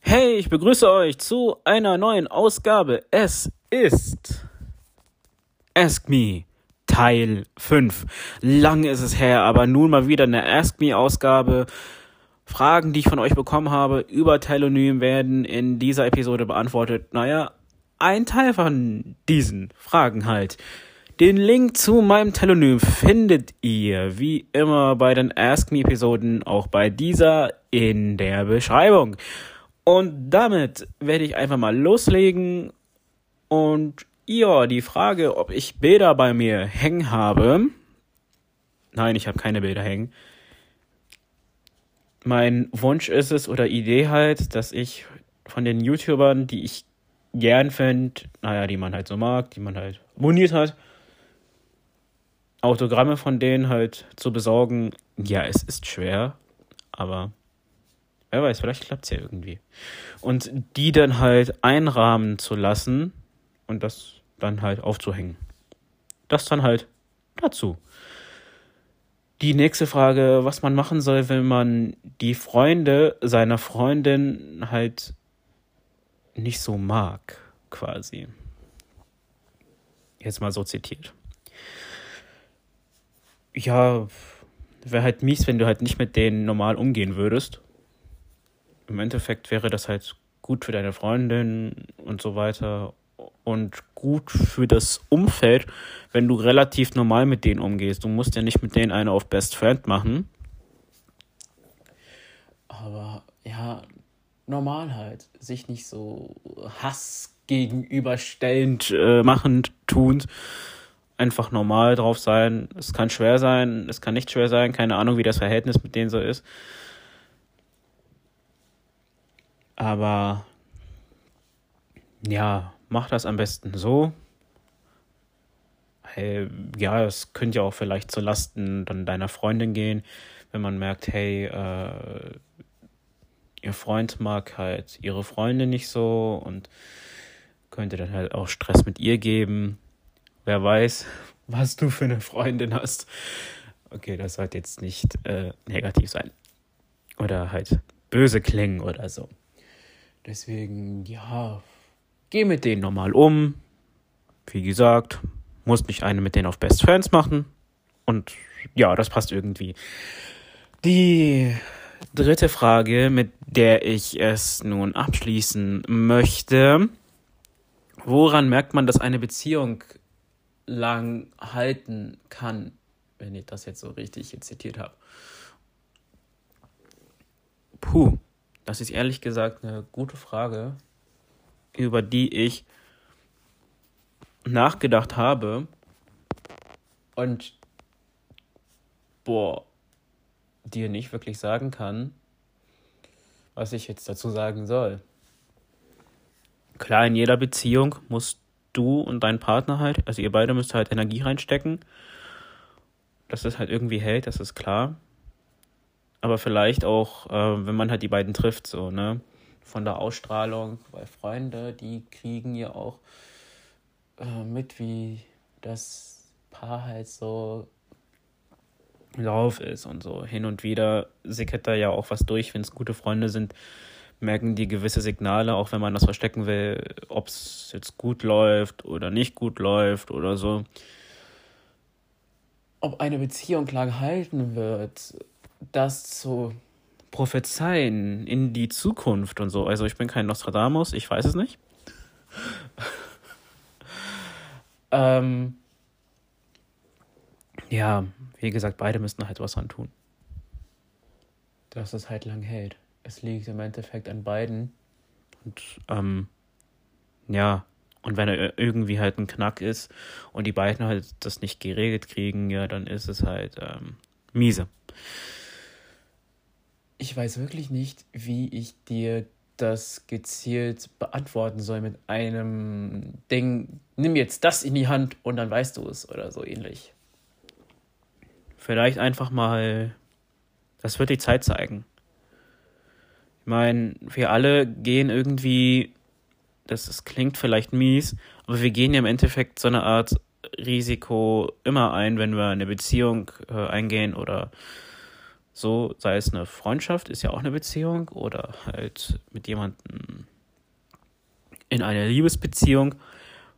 Hey, ich begrüße euch zu einer neuen Ausgabe. Es ist Ask Me Teil 5. Lang ist es her, aber nun mal wieder eine Ask Me Ausgabe. Fragen, die ich von euch bekommen habe über Telonym werden in dieser Episode beantwortet. Naja, ein Teil von diesen Fragen halt. Den Link zu meinem Telonym findet ihr wie immer bei den Ask Me Episoden, auch bei dieser in der Beschreibung. Und damit werde ich einfach mal loslegen. Und ja, die Frage, ob ich Bilder bei mir hängen habe. Nein, ich habe keine Bilder hängen. Mein Wunsch ist es oder Idee halt, dass ich von den YouTubern, die ich gern finde, naja, die man halt so mag, die man halt abonniert hat, Autogramme von denen halt zu besorgen. Ja, es ist schwer, aber wer weiß, vielleicht klappt es ja irgendwie. Und die dann halt einrahmen zu lassen und das dann halt aufzuhängen. Das dann halt dazu. Die nächste Frage, was man machen soll, wenn man die Freunde seiner Freundin halt nicht so mag, quasi. Jetzt mal so zitiert. Ja, wäre halt mies, wenn du halt nicht mit denen normal umgehen würdest im Endeffekt wäre das halt gut für deine Freundin und so weiter und gut für das Umfeld, wenn du relativ normal mit denen umgehst. Du musst ja nicht mit denen eine auf Best Friend machen. Aber ja, normal halt. Sich nicht so Hass gegenüberstellend äh, machend, tuend. Einfach normal drauf sein. Es kann schwer sein, es kann nicht schwer sein. Keine Ahnung, wie das Verhältnis mit denen so ist. Aber ja, mach das am besten so. Hey, ja, es könnte ja auch vielleicht zu Lasten dann deiner Freundin gehen, wenn man merkt, hey, äh, ihr Freund mag halt ihre Freundin nicht so und könnte dann halt auch Stress mit ihr geben. Wer weiß, was du für eine Freundin hast. Okay, das sollte jetzt nicht äh, negativ sein. Oder halt böse klingen oder so. Deswegen, ja, geh mit denen normal um. Wie gesagt, muss nicht eine mit denen auf Best Friends machen. Und ja, das passt irgendwie. Die dritte Frage, mit der ich es nun abschließen möchte. Woran merkt man, dass eine Beziehung lang halten kann, wenn ich das jetzt so richtig zitiert habe? Puh. Das ist ehrlich gesagt eine gute Frage, über die ich nachgedacht habe und boah, dir nicht wirklich sagen kann, was ich jetzt dazu sagen soll. Klar, in jeder Beziehung musst du und dein Partner halt, also ihr beide müsst halt Energie reinstecken, dass es halt irgendwie hält, das ist klar aber vielleicht auch, äh, wenn man halt die beiden trifft, so, ne? Von der Ausstrahlung, weil Freunde, die kriegen ja auch äh, mit, wie das Paar halt so Lauf ist und so. Hin und wieder sickert da ja auch was durch, wenn es gute Freunde sind, merken die gewisse Signale, auch wenn man das verstecken will, ob es jetzt gut läuft oder nicht gut läuft oder so. Ob eine Beziehung lang halten wird, das zu prophezeien in die Zukunft und so. Also ich bin kein Nostradamus, ich weiß es nicht. ähm, ja, wie gesagt, beide müssten halt was tun. Dass es halt lang hält. Es liegt im Endeffekt an beiden. Und ähm, ja, und wenn er irgendwie halt ein Knack ist und die beiden halt das nicht geregelt kriegen, ja, dann ist es halt ähm, miese ich weiß wirklich nicht, wie ich dir das gezielt beantworten soll mit einem Ding, nimm jetzt das in die Hand und dann weißt du es oder so ähnlich. Vielleicht einfach mal, das wird die Zeit zeigen. Ich meine, wir alle gehen irgendwie das, das klingt vielleicht mies, aber wir gehen ja im Endeffekt so eine Art Risiko immer ein, wenn wir eine Beziehung äh, eingehen oder so, sei es eine Freundschaft, ist ja auch eine Beziehung, oder halt mit jemandem in einer Liebesbeziehung,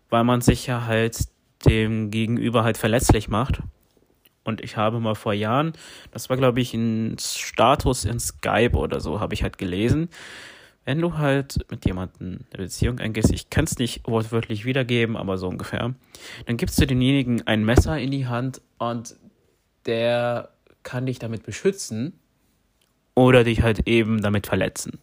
weil man sich ja halt dem Gegenüber halt verletzlich macht. Und ich habe mal vor Jahren, das war glaube ich ein Status in Skype oder so, habe ich halt gelesen, wenn du halt mit jemandem eine Beziehung eingehst, ich kann es nicht wortwörtlich wiedergeben, aber so ungefähr, dann gibst du denjenigen ein Messer in die Hand und der kann dich damit beschützen oder dich halt eben damit verletzen.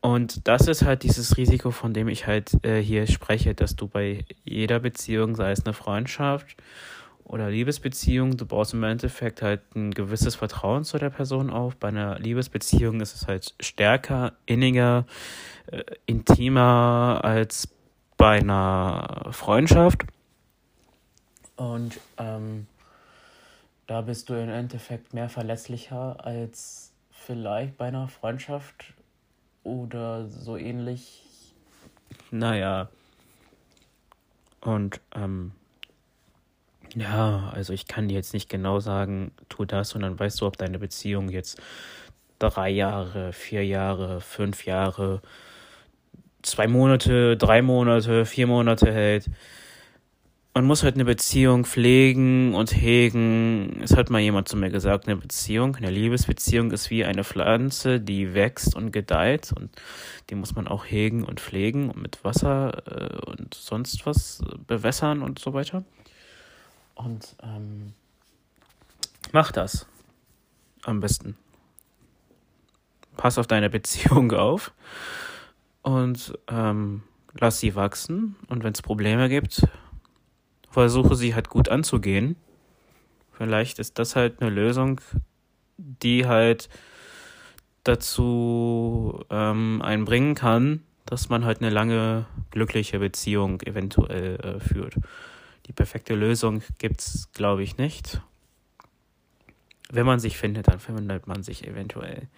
Und das ist halt dieses Risiko, von dem ich halt äh, hier spreche, dass du bei jeder Beziehung, sei es eine Freundschaft oder Liebesbeziehung, du baust im Endeffekt halt ein gewisses Vertrauen zu der Person auf. Bei einer Liebesbeziehung ist es halt stärker, inniger, äh, intimer als bei einer Freundschaft. Und ähm, da bist du im Endeffekt mehr verletzlicher als vielleicht bei einer Freundschaft oder so ähnlich. Naja. Und ähm, ja, also ich kann dir jetzt nicht genau sagen, tu das und dann weißt du, ob deine Beziehung jetzt drei Jahre, vier Jahre, fünf Jahre, zwei Monate, drei Monate, vier Monate hält. Man muss halt eine Beziehung pflegen und hegen. Es hat mal jemand zu mir gesagt, eine Beziehung, eine Liebesbeziehung ist wie eine Pflanze, die wächst und gedeiht und die muss man auch hegen und pflegen und mit Wasser äh, und sonst was bewässern und so weiter. Und ähm, mach das am besten. Pass auf deine Beziehung auf und ähm, lass sie wachsen. Und wenn es Probleme gibt, versuche sie halt gut anzugehen. Vielleicht ist das halt eine Lösung, die halt dazu ähm, einbringen kann, dass man halt eine lange glückliche Beziehung eventuell äh, führt. Die perfekte Lösung gibt's, glaube ich, nicht. Wenn man sich findet, dann findet man sich eventuell,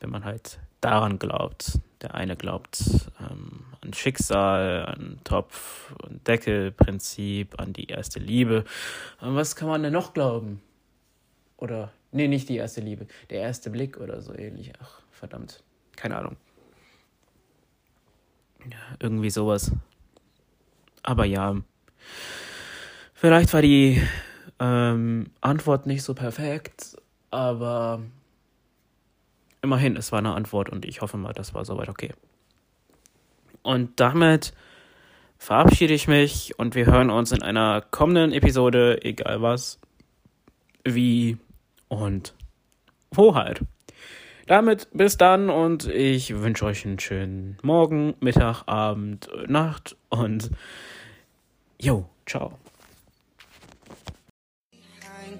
wenn man halt daran glaubt. Der eine glaubt ähm, an Schicksal, an Topf- und Deckelprinzip, an die erste Liebe. An was kann man denn noch glauben? Oder, nee, nicht die erste Liebe, der erste Blick oder so ähnlich. Ach, verdammt, keine Ahnung. Ja, irgendwie sowas. Aber ja, Vielleicht war die ähm, Antwort nicht so perfekt, aber immerhin, es war eine Antwort und ich hoffe mal, das war soweit okay. Und damit verabschiede ich mich und wir hören uns in einer kommenden Episode, egal was, wie und wo halt. Damit bis dann und ich wünsche euch einen schönen Morgen, Mittag, Abend, Nacht und jo, ciao.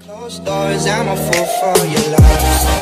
Closed doors, I'm a fool for your love.